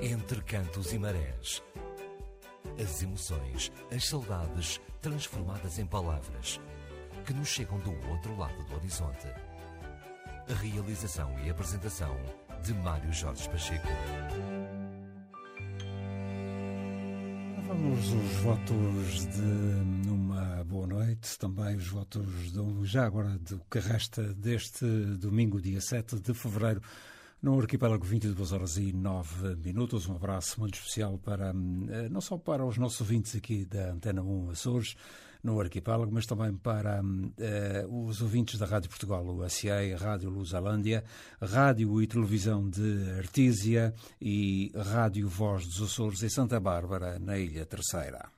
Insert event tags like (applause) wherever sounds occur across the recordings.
Entre cantos e marés. As emoções, as saudades transformadas em palavras que nos chegam do outro lado do horizonte. A realização e apresentação de Mário Jorge Pacheco. Vamos os votos de uma boa noite, também os votos de, já agora do que resta deste domingo, dia 7 de feverouro no arquipélago 22 horas e 9 minutos. Um abraço muito especial para eh, não só para os nossos ouvintes aqui da Antena 1 Açores, no arquipélago, mas também para uh, os ouvintes da Rádio Portugal, o SEA, Rádio Lusalândia, Rádio e Televisão de Artísia e Rádio Voz dos Açores em Santa Bárbara, na Ilha Terceira.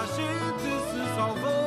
A gente se salvou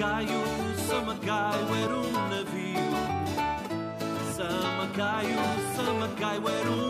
Samacaio, Samacaio era um navio. Samacaio, Samacaio era um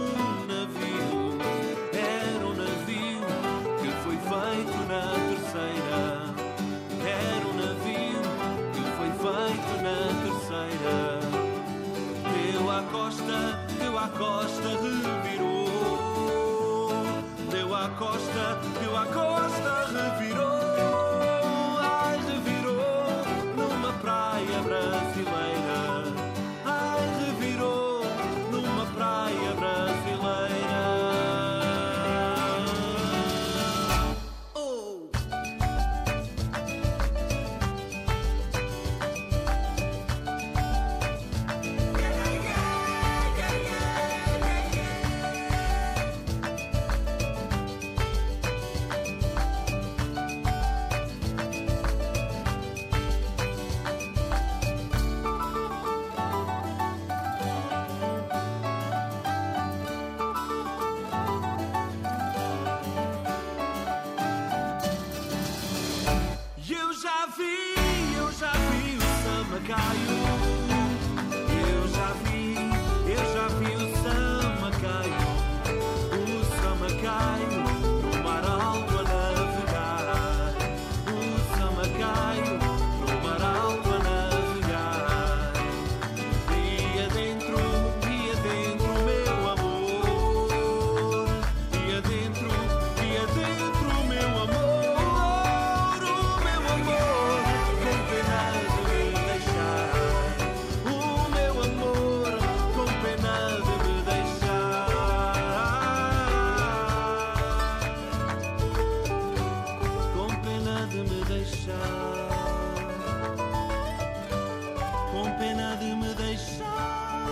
pena de me deixar,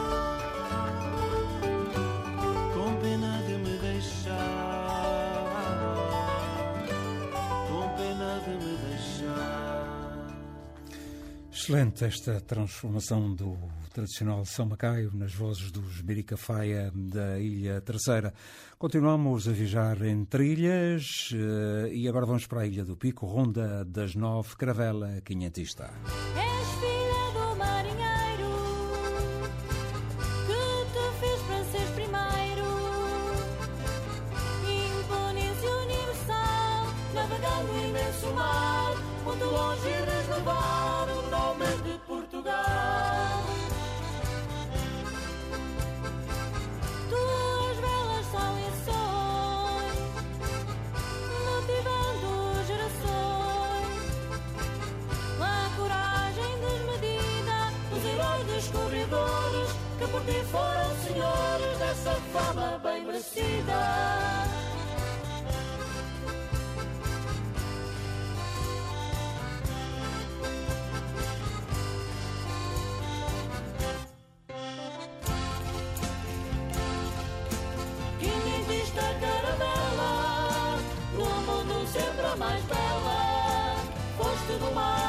com pena de me deixar, com pena de me deixar. Excelente esta transformação do tradicional São Macaio, nas vozes dos Miricafaia da Ilha Terceira. Continuamos a viajar em trilhas eh, e agora vamos para a Ilha do Pico, Ronda das Nove, Cravela Quinhentista. É foram senhores dessa fama bem merecida. mais bela, foste do mar.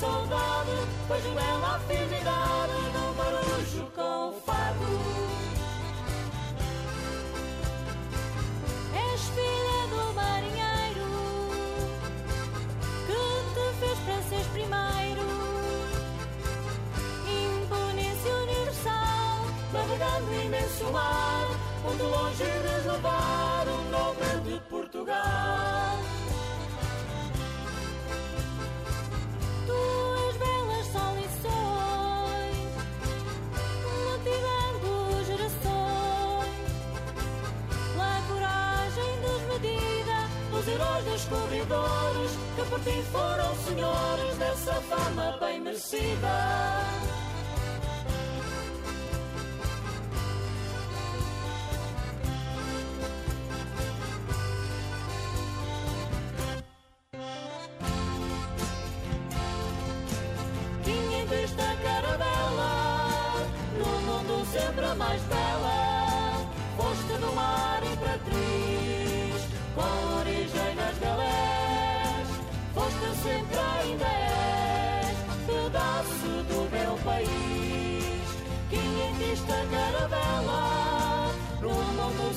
soldado, foi jumela afinidade no marujo com o fado. És filha do marinheiro que te fez francês primeiro. Imponência universal, navegando imenso mar, onde longe que por ti foram senhores dessa fama bem merecida. Tinha em vista carabela, no mundo sempre a mais bela, foste do mar e para ti.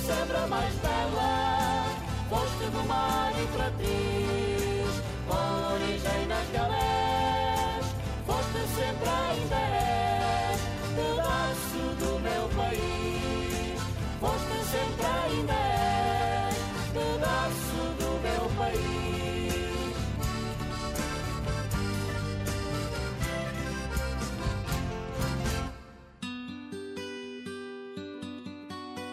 Sembra mais bela, posto do mar e trapiz, origem nas galeras.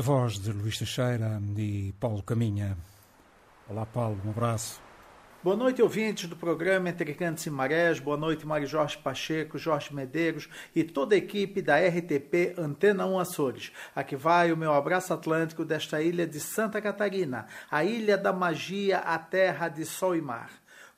A voz de Luís Teixeira e Paulo Caminha. Olá, Paulo, um abraço. Boa noite, ouvintes do programa Entre Cantos e Marés. Boa noite, Mário Jorge Pacheco, Jorge Medeiros e toda a equipe da RTP Antena 1 Açores. Aqui vai o meu abraço atlântico desta ilha de Santa Catarina, a ilha da magia, a terra de sol e mar.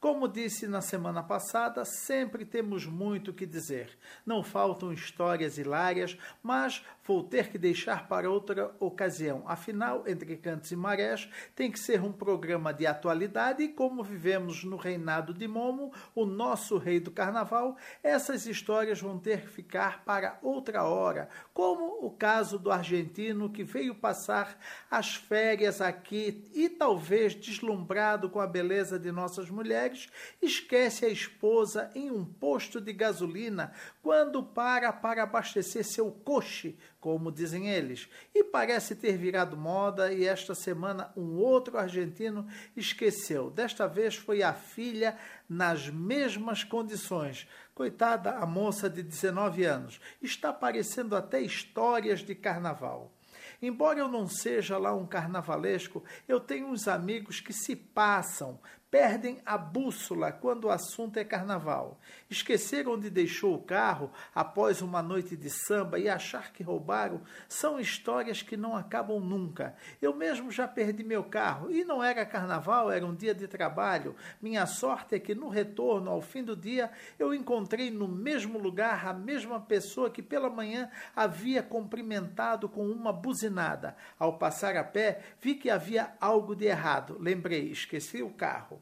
Como disse na semana passada, sempre temos muito o que dizer. Não faltam histórias hilárias, mas vou ter que deixar para outra ocasião. Afinal, Entre Cantos e Marés tem que ser um programa de atualidade e como vivemos no reinado de Momo, o nosso rei do carnaval, essas histórias vão ter que ficar para outra hora, como o caso do argentino que veio passar as férias aqui e talvez deslumbrado com a beleza de nossas mulheres, esquece a esposa em um posto de gasolina quando para para abastecer seu coche, como dizem eles, e parece ter virado moda e esta semana um outro argentino esqueceu. Desta vez foi a filha nas mesmas condições. Coitada a moça de 19 anos, está parecendo até histórias de carnaval. Embora eu não seja lá um carnavalesco, eu tenho uns amigos que se passam, perdem a bússola quando o assunto é carnaval. Esquecer onde deixou o carro após uma noite de samba e achar que roubaram são histórias que não acabam nunca. Eu mesmo já perdi meu carro e não era carnaval, era um dia de trabalho. Minha sorte é que no retorno, ao fim do dia, eu encontrei no mesmo lugar a mesma pessoa que pela manhã havia cumprimentado com uma buzinada. Ao passar a pé, vi que havia algo de errado. Lembrei, esqueci o carro.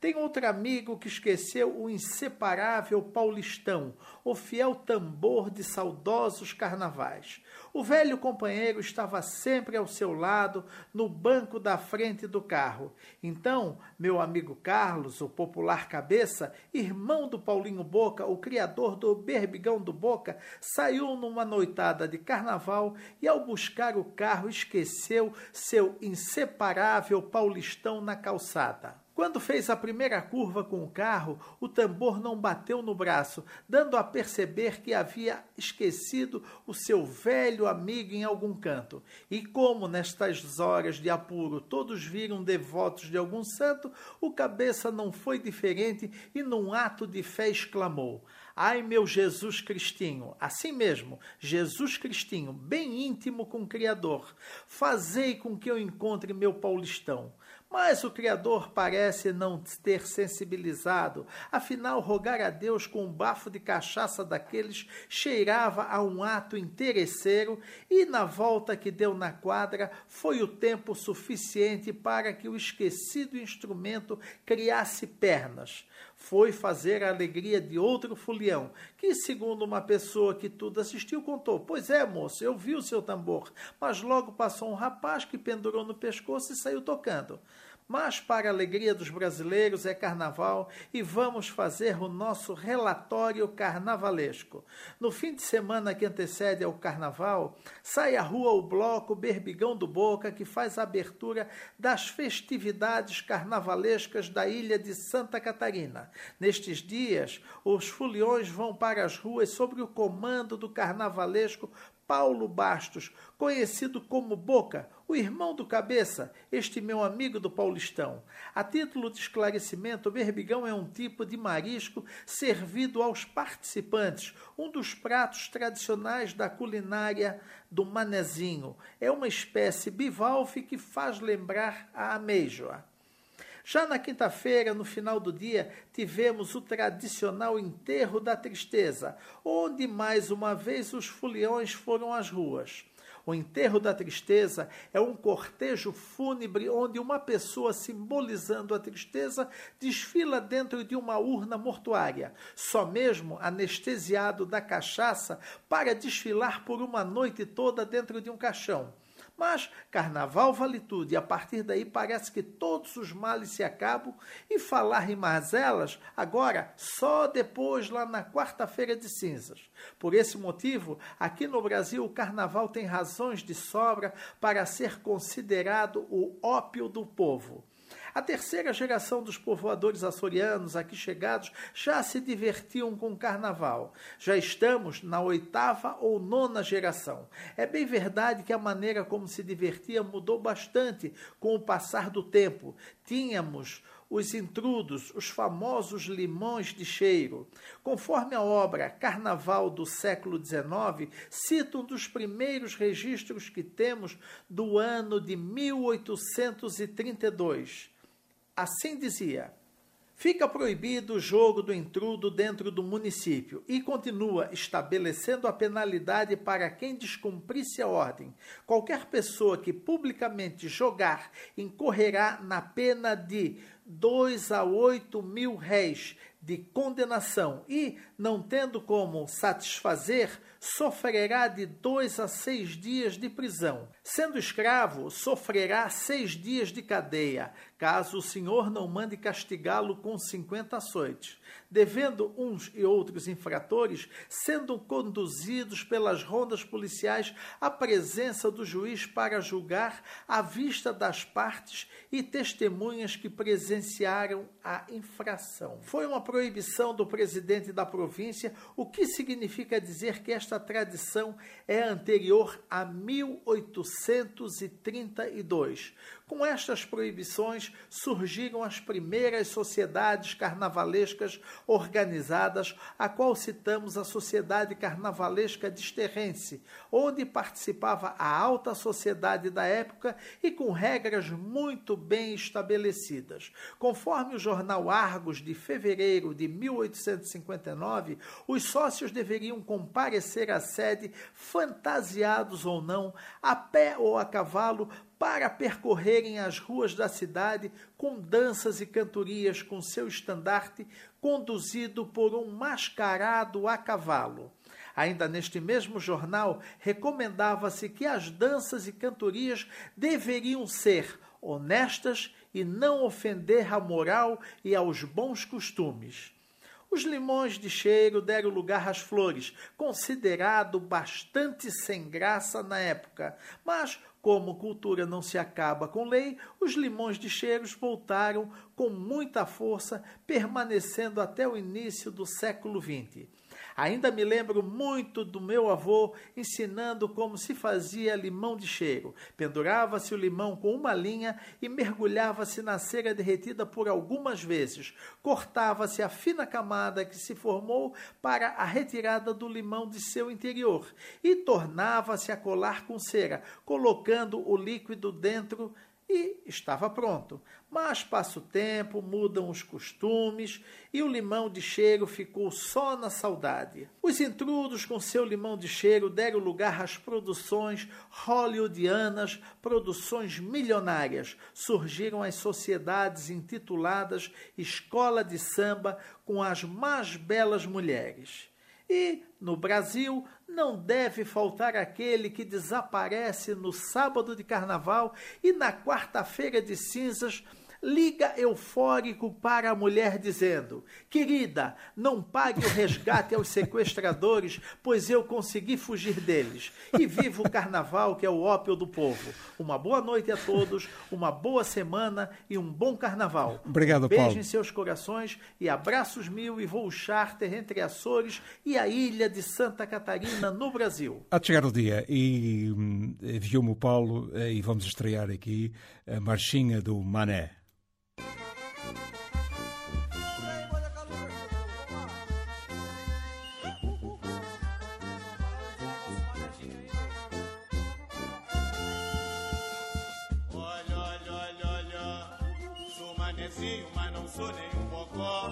Tem outro amigo que esqueceu o inseparável Paulistão, o fiel tambor de saudosos carnavais. O velho companheiro estava sempre ao seu lado, no banco da frente do carro. Então, meu amigo Carlos, o popular cabeça, irmão do Paulinho Boca, o criador do Berbigão do Boca, saiu numa noitada de carnaval e, ao buscar o carro, esqueceu seu inseparável Paulistão na calçada. Quando fez a primeira curva com o carro, o tambor não bateu no braço, dando a perceber que havia esquecido o seu velho amigo em algum canto. E como nestas horas de apuro todos viram devotos de algum santo, o cabeça não foi diferente e, num ato de fé, exclamou: Ai, meu Jesus Cristinho, assim mesmo, Jesus Cristinho, bem íntimo com o Criador, fazei com que eu encontre meu Paulistão. Mas o Criador parece não ter sensibilizado, afinal, rogar a Deus com um bafo de cachaça daqueles cheirava a um ato interesseiro, e na volta que deu na quadra foi o tempo suficiente para que o esquecido instrumento criasse pernas foi fazer a alegria de outro fulião, que, segundo uma pessoa que tudo assistiu, contou: Pois é, moço, eu vi o seu tambor, mas logo passou um rapaz que pendurou no pescoço e saiu tocando. Mas, para a alegria dos brasileiros, é carnaval e vamos fazer o nosso relatório carnavalesco. No fim de semana que antecede ao carnaval, sai à rua o bloco Berbigão do Boca, que faz a abertura das festividades carnavalescas da ilha de Santa Catarina. Nestes dias, os foliões vão para as ruas sob o comando do carnavalesco Paulo Bastos, conhecido como Boca, o irmão do Cabeça, este meu amigo do Paulistão. A título de esclarecimento, o berbigão é um tipo de marisco servido aos participantes, um dos pratos tradicionais da culinária do Manezinho. É uma espécie bivalve que faz lembrar a ameijoa. Já na quinta-feira, no final do dia, tivemos o tradicional enterro da tristeza, onde mais uma vez os foliões foram às ruas. O enterro da tristeza é um cortejo fúnebre onde uma pessoa simbolizando a tristeza desfila dentro de uma urna mortuária, só mesmo anestesiado da cachaça para desfilar por uma noite toda dentro de um caixão. Mas carnaval vale tudo, e a partir daí parece que todos os males se acabam, e falar em mazelas, agora só depois, lá na quarta-feira de cinzas. Por esse motivo, aqui no Brasil, o carnaval tem razões de sobra para ser considerado o ópio do povo. A terceira geração dos povoadores açorianos aqui chegados já se divertiam com o carnaval. Já estamos na oitava ou nona geração. É bem verdade que a maneira como se divertia mudou bastante com o passar do tempo. Tínhamos os intrudos, os famosos limões de cheiro. Conforme a obra Carnaval do século XIX, cita um dos primeiros registros que temos do ano de 1832. Assim dizia: Fica proibido o jogo do intrudo dentro do município e continua estabelecendo a penalidade para quem descumprisse a ordem. Qualquer pessoa que publicamente jogar incorrerá na pena de dois a oito mil réis de condenação e, não tendo como satisfazer, sofrerá de dois a seis dias de prisão. Sendo escravo, sofrerá seis dias de cadeia, caso o senhor não mande castigá-lo com cinquenta açoites devendo uns e outros infratores sendo conduzidos pelas rondas policiais à presença do juiz para julgar à vista das partes e testemunhas que presenciaram a infração. Foi uma proibição do presidente da província, o que significa dizer que esta tradição é anterior a 1832 com estas proibições surgiram as primeiras sociedades carnavalescas organizadas, a qual citamos a Sociedade Carnavalesca Desterrense, onde participava a alta sociedade da época e com regras muito bem estabelecidas. Conforme o jornal Argos de fevereiro de 1859, os sócios deveriam comparecer à sede, fantasiados ou não, a pé ou a cavalo, para percorrerem as ruas da cidade com danças e cantorias com seu estandarte, conduzido por um mascarado a cavalo. Ainda neste mesmo jornal, recomendava-se que as danças e cantorias deveriam ser honestas e não ofender a moral e aos bons costumes. Os limões de cheiro deram lugar às flores, considerado bastante sem graça na época, mas como cultura não se acaba com lei, os limões de cheiros voltaram com muita força, permanecendo até o início do século XX. Ainda me lembro muito do meu avô ensinando como se fazia limão de cheiro. Pendurava-se o limão com uma linha e mergulhava-se na cera derretida por algumas vezes. Cortava-se a fina camada que se formou para a retirada do limão de seu interior e tornava-se a colar com cera, colocando o líquido dentro e estava pronto. Mas passa o tempo, mudam os costumes e o limão de cheiro ficou só na saudade. Os intrudos, com seu limão de cheiro, deram lugar às produções hollywoodianas, produções milionárias. Surgiram as sociedades intituladas Escola de Samba com as mais belas mulheres. E, no Brasil, não deve faltar aquele que desaparece no sábado de carnaval e na quarta-feira de cinzas liga eufórico para a mulher, dizendo: Querida, não pague o resgate aos sequestradores, pois eu consegui fugir deles. E viva o carnaval, que é o ópio do povo. Uma boa noite a todos, uma boa semana e um bom carnaval. Obrigado, Beijo Paulo. em seus corações e abraços mil e voo charter entre Açores e a ilha de Santa Catarina, no Brasil. Há de chegar o dia e hum, enviou-me o Paulo eh, e vamos estrear aqui a marchinha do Mané. Manezinho, mas não sou nenhum bocó.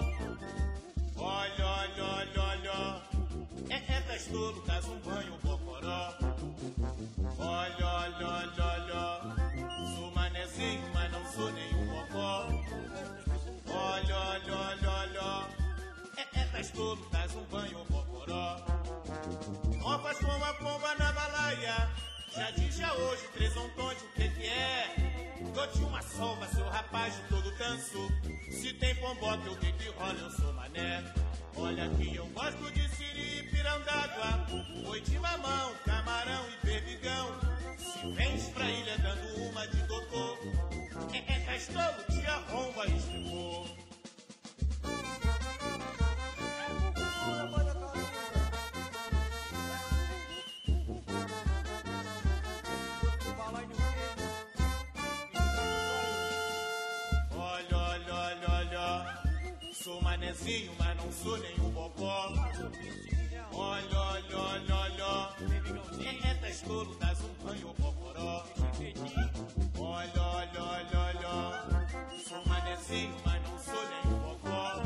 Olha, olha, olha, olha, é, é testolo, traz um banho bocoró. Testolo, traz um banho bocoró. Ó, faz pomba, pomba na balaia. Já diz já hoje, três ontões, o que que é? Dou-te uma sova, seu rapaz de todo tanso. Se tem pomboca, o que que rola, eu sou mané. Olha que eu gosto de siri e pirandágua. Oi de mamão, camarão e berbigão. Se vens pra ilha dando uma de doutor. É, é castolo, te arromba e estrepou. Sou manezinho, mas não sou nenhum bocó. Olha, olha, olha, olha. É, é testolo, das um banho bocoró. Olha, olha, olha, olha. Sou manezinho, mas não sou nenhum bocó.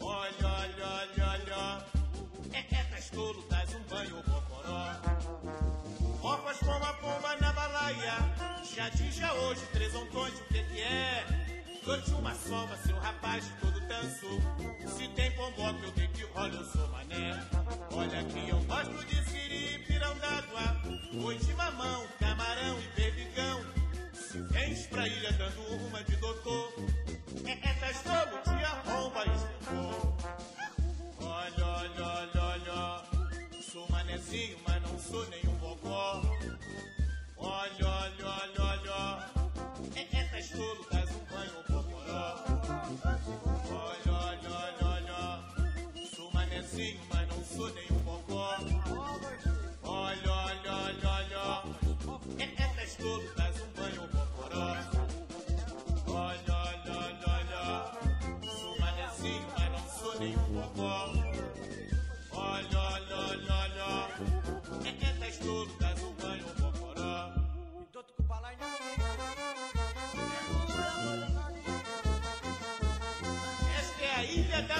Olha, olha, olha, olha. É, é testolo, das um banho bocoró. Faz pomba, pomba na balaia. Já diz já hoje, três ontões, o que que é? Dou-te uma sova, seu rapaz todo tanso. Se tem pomboca, eu tenho que rola, eu sou mané. Olha que eu gosto de siri pirão d'água. Oi de mamão, camarão e berbigão. Se vens pra ilha dando uma de doutor. É, é testolo, te arromba e estrepou. Olha, olha, olha, olha. Sou manezinho, mas não sou nenhum bocó. Olha, olha, olha, olha.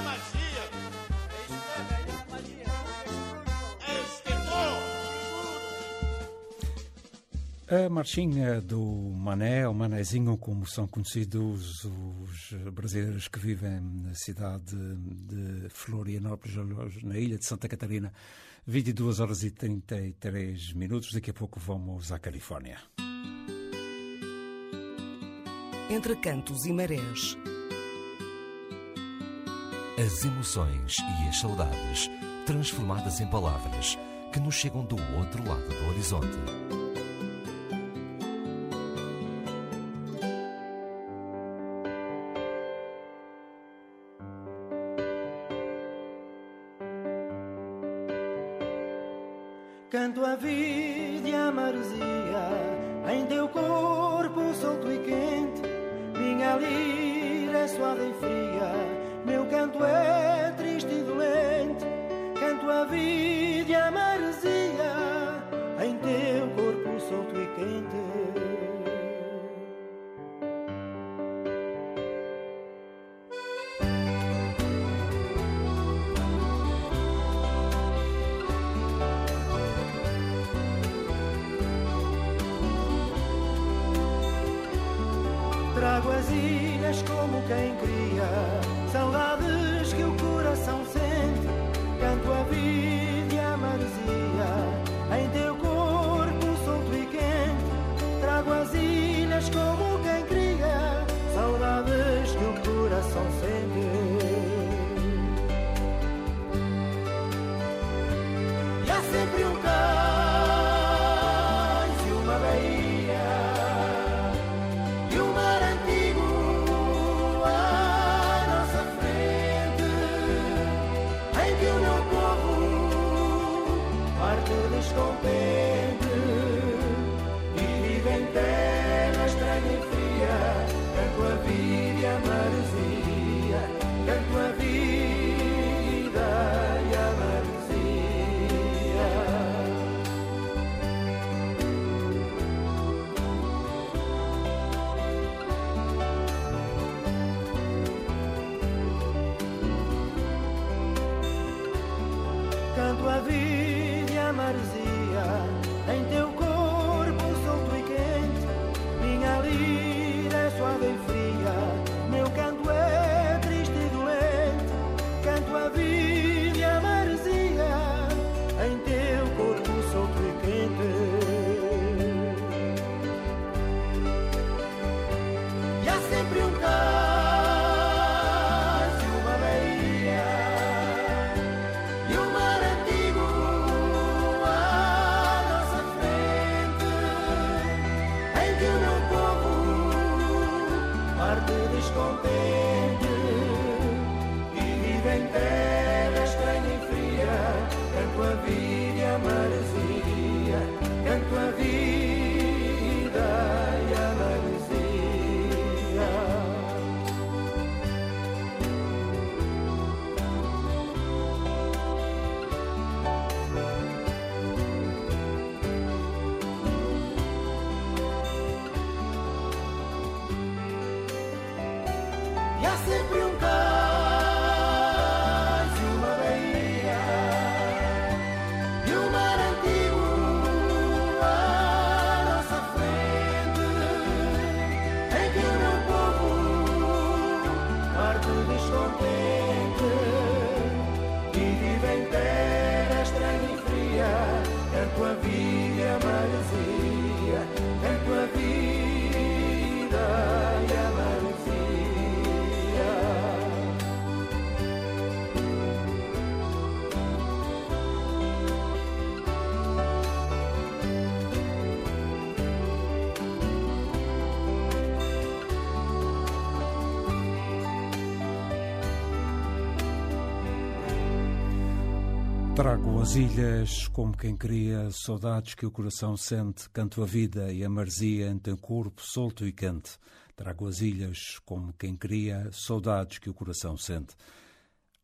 Magia. É o esquetor. A marchinha do Mané, ou Manézinho, como são conhecidos os brasileiros que vivem na cidade de Florianópolis, na ilha de Santa Catarina. 22 horas e 33 minutos. Daqui a pouco vamos à Califórnia. Entre cantos e marés. As emoções e as saudades transformadas em palavras que nos chegam do outro lado do horizonte. águas, ilhas como quem cria. Trago as ilhas como quem cria, saudades que o coração sente, canto a vida e a marzia entre corpo solto e quente. Trago as ilhas como quem cria, saudades que o coração sente.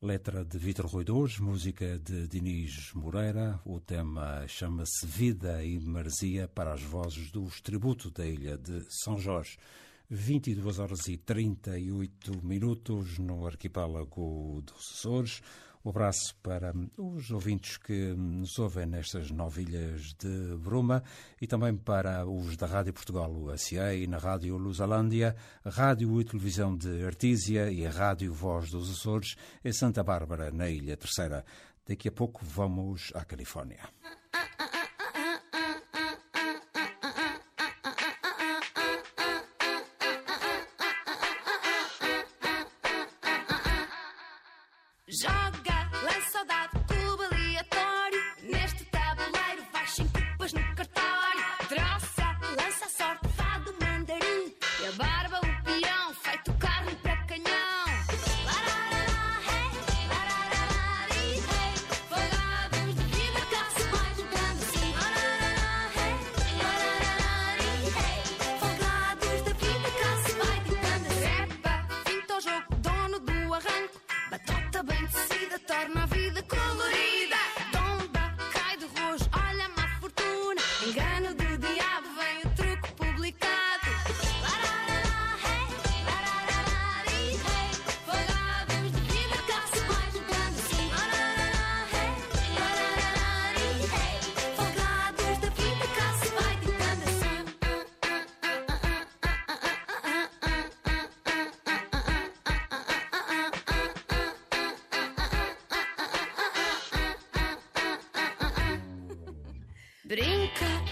Letra de Vitor Roidores, música de Diniz Moreira. O tema chama-se Vida e Marzia para as vozes dos Tributo da Ilha de São Jorge. 22 horas e 38 minutos no arquipélago dos Açores. Um abraço para hum, os ouvintes que hum, nos ouvem nestas novilhas de Bruma e também para os da Rádio Portugal, o ACA, e na Rádio Lusalândia, a Rádio e Televisão de Artísia e a Rádio Voz dos Açores em Santa Bárbara, na Ilha Terceira. Daqui a pouco vamos à Califórnia. Ah, ah, ah,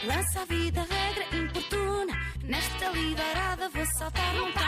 Lança a vida, regra importuna. Nesta liderada vou saltar, não tarda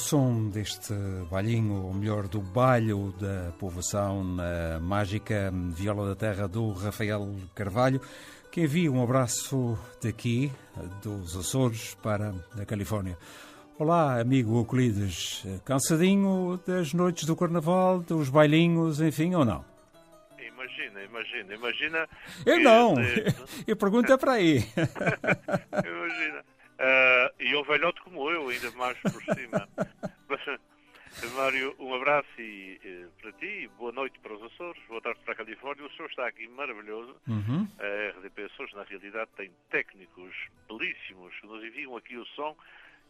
Som deste balinho, ou melhor, do balho da povoação na mágica Viola da Terra do Rafael Carvalho, que envia um abraço daqui, dos Açores, para a Califórnia. Olá, amigo Euclides. Cansadinho das noites do Carnaval, dos bailinhos, enfim, ou não? Imagina, imagina, imagina. Eu que não. este- (laughs) Eu pergunto é para aí. imagina. Ah, e um velhote como eu, ainda mais por cima. Mas, (laughs) Mário, um abraço e, eh, para ti, boa noite para os Açores, boa tarde para a Califórnia. O senhor está aqui maravilhoso. Uhum. A RDP Açores, na realidade, tem técnicos belíssimos que nos enviam aqui o som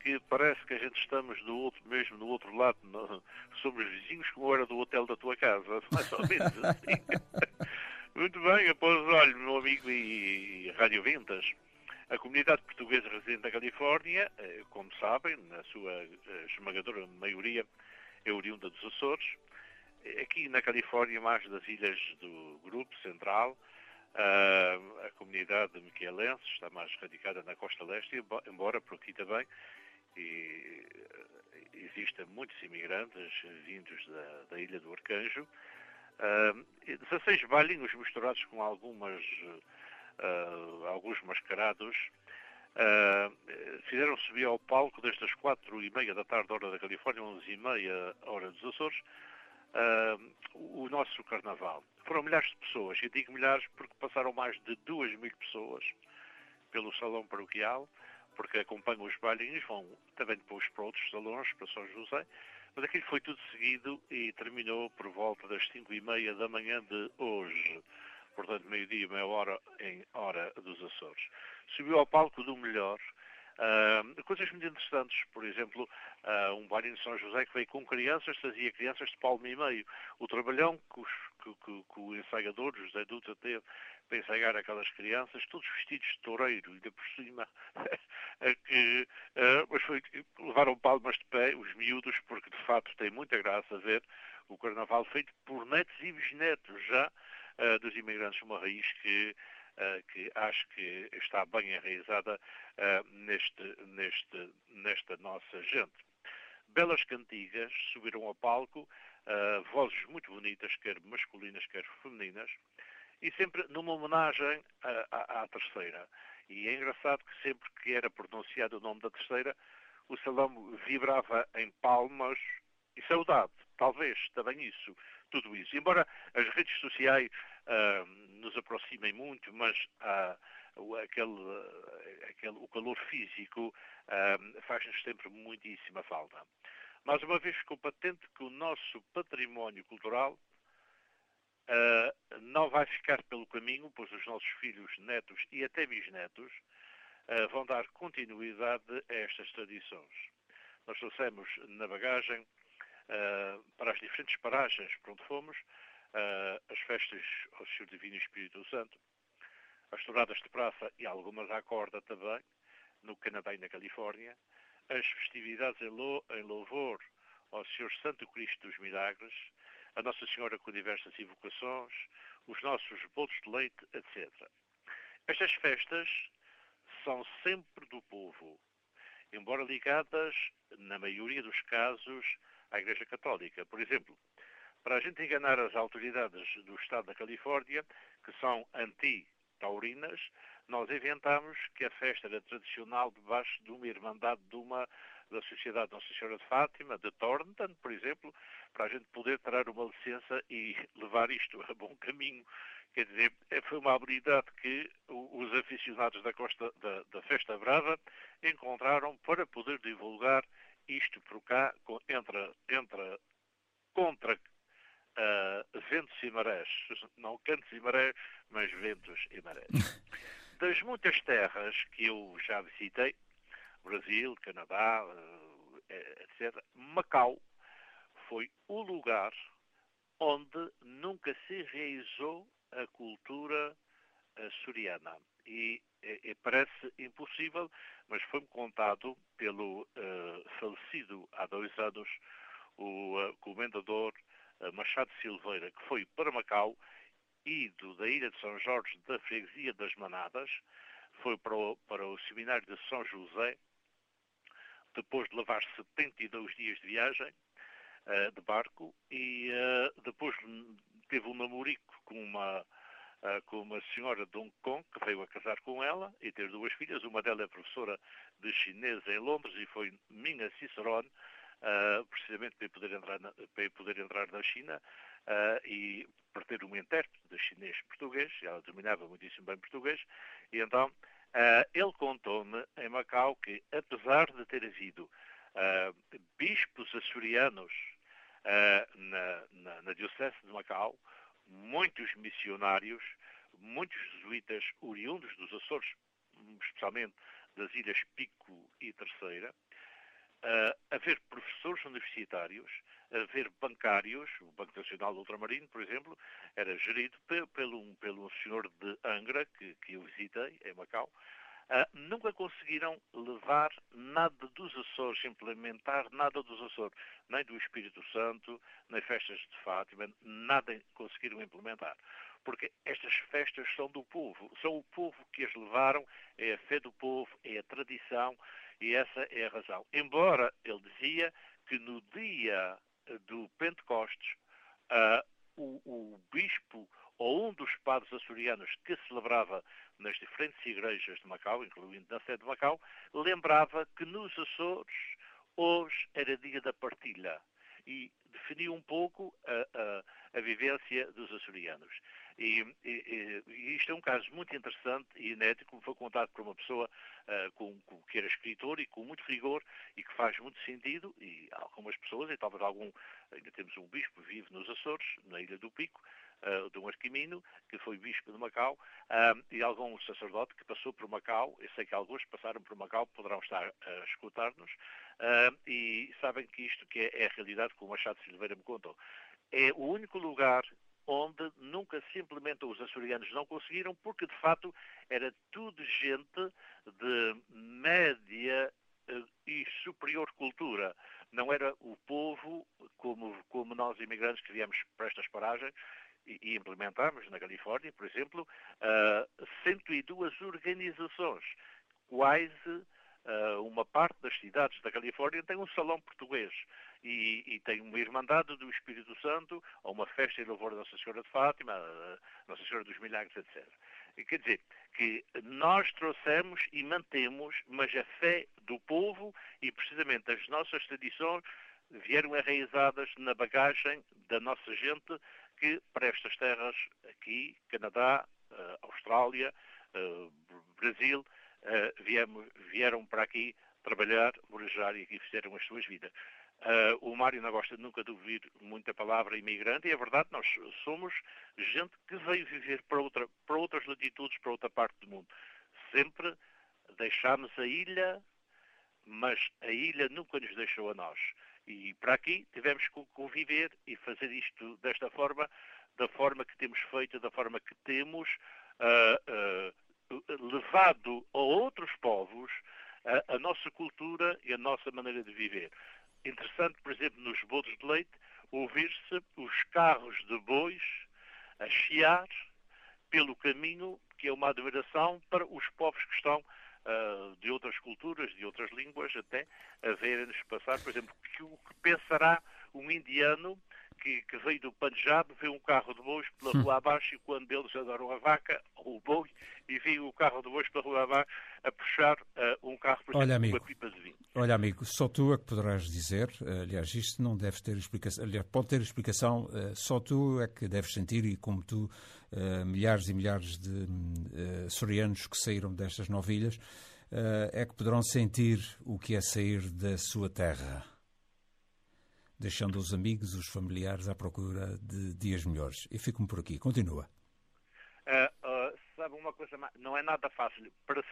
que parece que a gente estamos do outro, mesmo no outro lado, no- somos vizinhos como era do hotel da tua casa, (laughs) mais ou menos assim. (laughs) Muito bem, após, olha, meu amigo e, e Rádio Ventas, a comunidade portuguesa residente na Califórnia, eh, como sabem, na sua eh, esmagadora maioria, é oriunda dos Açores. Eh, Aqui na Califórnia, mais das ilhas do Grupo Central, a comunidade miquelense está mais radicada na costa leste, embo- embora por aqui também e, existem muitos imigrantes vindos da, da ilha do Arcanjo. Ah, e 16 bailinhos misturados com algumas, ah, alguns mascarados. Uh, fizeram subir ao palco desde as quatro e meia da tarde, hora da Califórnia, onze e meia, hora dos Açores, uh, o nosso carnaval. Foram milhares de pessoas, e digo milhares porque passaram mais de duas mil pessoas pelo salão paroquial, porque acompanham os bailinhos, vão também depois para outros salões, para São José, mas aquilo foi tudo seguido e terminou por volta das cinco e meia da manhã de hoje portanto meio-dia, meia hora em hora dos Açores. Subiu ao palco do melhor. Uh, coisas muito interessantes, por exemplo, uh, um baile de São José que veio com crianças, trazia crianças de palmo e meio. O trabalhão que, os, que, que, que o ensaiador, José Dutra, teve para ensaiar aquelas crianças, todos vestidos de toureiro, de por cima, (laughs) que, uh, mas foi, levaram palmas de pé, os miúdos, porque de facto tem muita graça ver o carnaval feito por netos e bisnetos já, dos imigrantes, uma raiz que, que acho que está bem enraizada neste, neste, nesta nossa gente. Belas cantigas subiram ao palco, vozes muito bonitas, quer masculinas, quer femininas, e sempre numa homenagem à, à, à terceira. E é engraçado que sempre que era pronunciado o nome da terceira, o salão vibrava em palmas e saudade, talvez também isso tudo isso. Embora as redes sociais uh, nos aproximem muito, mas uh, aquele, aquele, o calor físico faz-nos sempre muitíssima falta. Mais uma vez ficou patente que o nosso património cultural não vai ficar pelo caminho, pois os nossos filhos, netos e até bisnetos vão dar continuidade a estas tradições. Nós trouxemos na bagagem para as diferentes paragens por onde fomos, uh, as festas ao Senhor Divino Espírito Santo, as touradas de praça e algumas à corda também, no Canadá e na Califórnia, as festividades em, louvor ao Senhor Santo Cristo dos Milagres, a Nossa Senhora com diversas invocações, os nossos bolos de leite, etc. Estas festas são sempre do povo, embora ligadas, na maioria dos casos, à Igreja Católica. Por exemplo, para a gente enganar as autoridades do Estado da Califórnia, que são anti-taurinas, nós inventamos que a festa era tradicional debaixo de uma irmandade de uma da Sociedade Nossa Senhora de Fátima, de Thornton, por exemplo, para a gente poder tirar uma licença e (laughs) levar isto a bom caminho. Quer dizer, foi uma habilidade que os aficionados da, Costa, da, da Festa Brava encontraram para poder divulgar isto por cá entra, entra contra uh, ventos e marés, não cantos e marés, mas ventos e marés. (laughs) Das muitas terras que eu já visitei, Brasil, Canadá, uh, etc., Macau foi o lugar onde nunca se realizou a cultura açoriana. E, e, e, parece impossível, mas foi-me contado pelo uh, falecido há dois anos o uh, comendador Machado Silveira, que foi para Macau, ido da Ilha de São Jorge da Freguesia das Manadas, foi para o, para o Seminário de São José, depois de levar 72 dias de viagem de barco, e depois teve um namorico com uma uh, com uma senhora de Hong Kong que veio a casar com ela e ter duas filhas. Uma delas é professora de chinês em Londres e foi minha cicerone, uh, precisamente para poder entrar na, para poder entrar na China uh, e para ter um intérprete de chinês português. Ela dominava muitíssimo bem português. E então ele contou-me em Macau que, apesar de ter havido bispos açorianos na, na, na Diocese de Macau, muitos missionários, muitos jesuítas oriundos dos Açores, especialmente das Ilhas Pico e Terceira, uh, haver professores universitários, haver bancários, o Banco Nacional Ultramarino, por exemplo, era gerido pelo, pelo um senhor de Angra, que, que eu visitei, em Macau, Uh, nunca conseguiram levar nada dos Açores, implementar nada dos Açores, nem do Espírito Santo, nem festas de Fátima, nada conseguiram implementar. Porque estas festas são do povo, são o povo que as levaram, é a fé do povo, é a tradição, e essa é a razão. Embora ele dizia que no dia do Pentecostes, uh, o, o bispo ou um dos padres açorianos que celebrava nas diferentes igrejas de Macau, incluindo na sede de Macau, lembrava que nos Açores hoje era dia da partilha e definiu um pouco a, a, a vivência dos açorianos. E, e, e, isto é um caso muito interessante e inédito, como foi contado por uma pessoa uh, com, com, que era escritor e com muito rigor e que faz muito sentido, e algumas pessoas, e talvez algum, ainda temos um bispo vive nos Açores, na Ilha do Pico, uh, Dom Arquimino, que foi bispo de Macau, uh, e algum sacerdote que passou por Macau, eu sei que alguns passaram por Macau, poderão estar a escutar-nos, uh, e sabem que isto que é, é a realidade, como o Machado Silveira me contou. É o único lugar onde nunca se implementou, os açorianos não conseguiram, porque de facto era tudo gente de média e superior cultura. Não era o povo, como, como nós imigrantes que viemos para estas paragens, e, implementamos na Califórnia, por exemplo, uh, 102 organizações, quase uma parte das cidades da Califórnia tem um salão português e, e, tem uma Irmandade do Espírito Santo, ou uma festa em louvor da Nossa Senhora de Fátima, Nossa Senhora dos Milagres, etc. E quer dizer que nós trouxemos e mantemos, mas a fé do povo e precisamente as nossas tradições vieram enraizadas na bagagem da nossa gente que para estas terras aqui, Canadá, uh, Austrália, uh, Brasil, uh, viemos, vieram para aqui trabalhar, morajar e aqui fizeram as suas vidas. o Mário não gosta nunca de ouvir muita palavra imigrante e é verdade, nós somos gente que veio viver para, outra, para outras latitudes, para outra parte do mundo. Sempre deixámos a ilha, mas a ilha nunca nos deixou a nós. E para aqui tivemos que conviver e fazer isto desta forma, da forma que temos feito, da forma que temos uh, uh, levado a outros povos a, a nossa cultura e a nossa maneira de viver. Interessante, por exemplo, nos bolos de leite, ouvir-se os carros de bois a chiar pelo caminho que é uma admiração para os povos que estão uh, de outras culturas, de outras línguas, até a verem-nos passar, por exemplo, que, o que pensará um indiano que, que, veio do Punjab, vê um carro de bois pela rua abaixo e quando eles adoram a vaca, ou o boi, e viu o carro de bois pela rua abaixo a puxar uh, um carro, por Olha, amigo, uma pipa de vinho. Olha, amigo, só tu é que poderás dizer, aliás, isto não deve ter explicação, aliás, pode ter explicação, uh, só tu é que deves sentir e como tu, uh, milhares e milhares de açorianos que saíram destas novilhas, é que poderão sentir o que é sair da sua terra deixando os amigos, os familiares à procura de dias melhores. E fico-me por aqui. Continua. Uh, uh, sabe uma coisa, não é nada fácil. Para,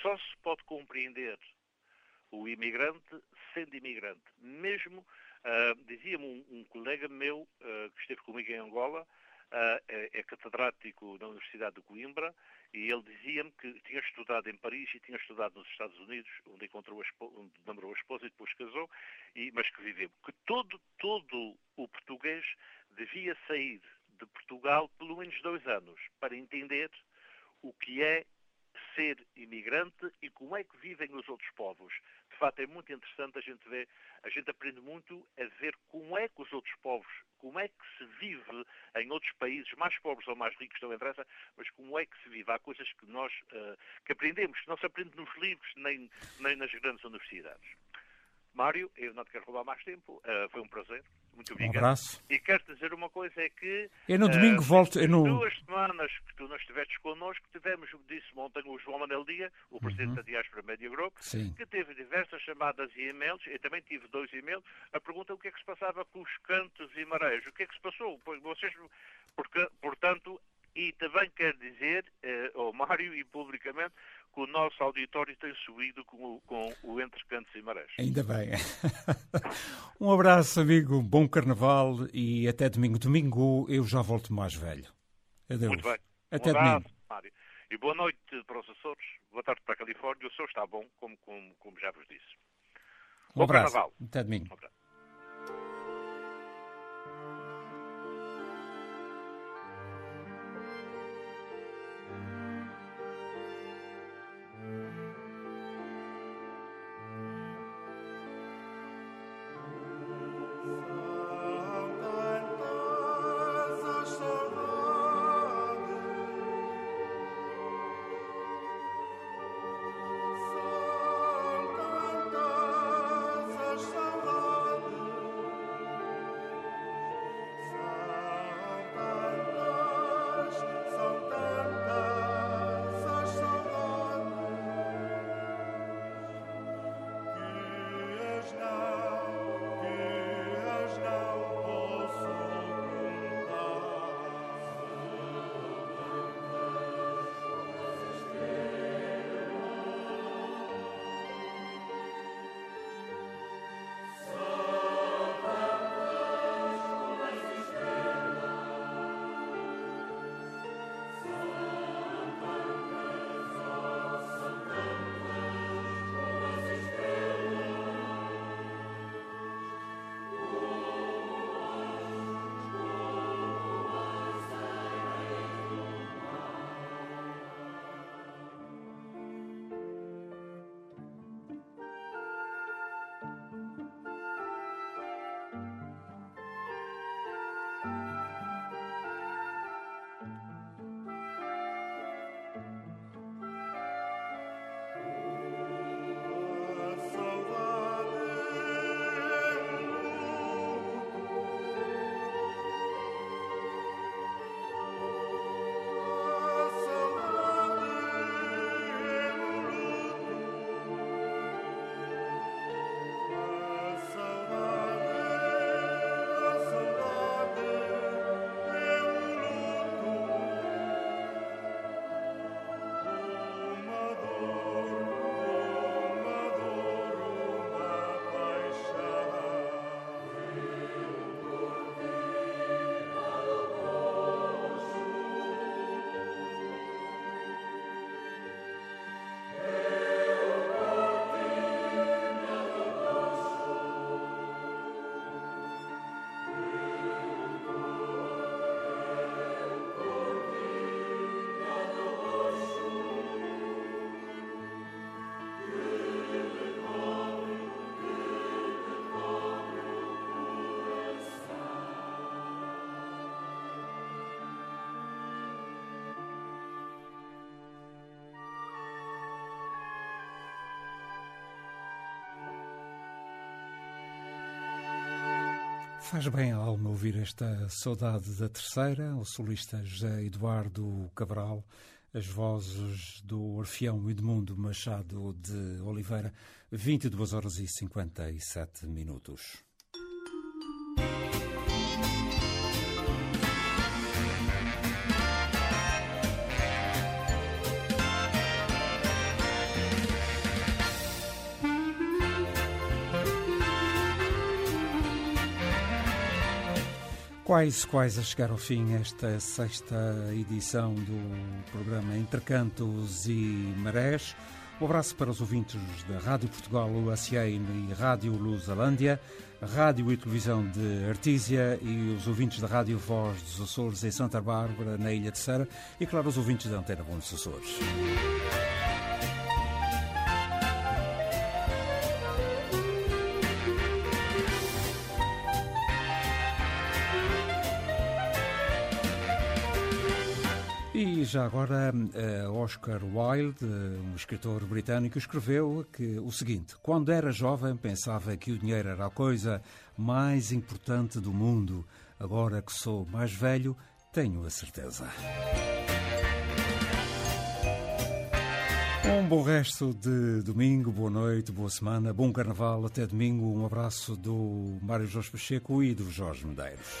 só se pode compreender o imigrante sendo imigrante. Mesmo, uh, dizia-me um, um, colega meu que esteve comigo em Angola, é, é catedrático na Universidade de Coimbra, e ele dizia-me que tinha estudado em Paris e tinha estudado nos Estados Unidos, onde encontrou a esposa, onde namorou a esposa e depois casou, e, mas que viveu. Que todo, todo o português devia sair de Portugal pelo menos dois anos para entender o que é ser imigrante e como é que vivem os outros povos. De facto, é muito interessante a gente ver, a gente aprende muito a ver como é que os outros povos como é que se vive em outros países, mais pobres ou mais ricos, não interessa, mas como é que se vive. Há coisas que nós uh, que aprendemos, que não se aprende nos livros nem, nem nas grandes universidades. Mário, eu não te quero roubar mais tempo, uh, foi um prazer. Muito obrigado. Um abraço. E quero dizer uma coisa, é que... Eu no domingo uh, volto... Eu no... duas semanas que tu não estiveste connosco, tivemos, disse ontem o João Manel Dia, o uhum. presidente uhum. da Diáspora Media Group, Sim. que teve diversas chamadas e e-mails, eu também tive dois e-mails, a pergunta o que é que se passava com os cantos e marés. O que é que se passou? Vocês, porque, portanto, e também quero dizer, eh, ao Mário e publicamente, que o nosso auditório tem subido com o, com o Entre Cantos e Marés. Ainda bem. (laughs) um abraço, amigo, bom carnaval e até domingo. Domingo eu já volto mais velho. Adeus. Muito bem. Até um abraço, domingo. Mário. E boa noite para os Açores, boa tarde para a Califórnia. O sol está bom, como, como, como já vos disse. Um bom abraço. Carnaval. Até domingo. Um abraço. Faz bem a alma ouvir esta saudade da terceira, o solista José Eduardo Cabral, as vozes do Orfeão Edmundo Machado de Oliveira, 22 horas e 57 minutos. Quais, quais a chegar ao fim esta sexta edição do programa Entre Cantos e Marés. Um abraço para os ouvintes da Rádio Portugal UACN e Rádio Lusalândia, Rádio e Televisão de Artísia e os ouvintes da Rádio Voz dos Açores em Santa Bárbara, na Ilha de Serra e, claro, os ouvintes da Antena Bom dos Açores. E já agora, uh, Oscar Wilde, um escritor britânico, escreveu que o seguinte: Quando era jovem, pensava que o dinheiro era a coisa mais importante do mundo. Agora que sou mais velho, tenho a certeza. Um bom resto de domingo, boa noite, boa semana, bom carnaval, até domingo. Um abraço do Mário Jorge Pacheco e do Jorge Medeiros.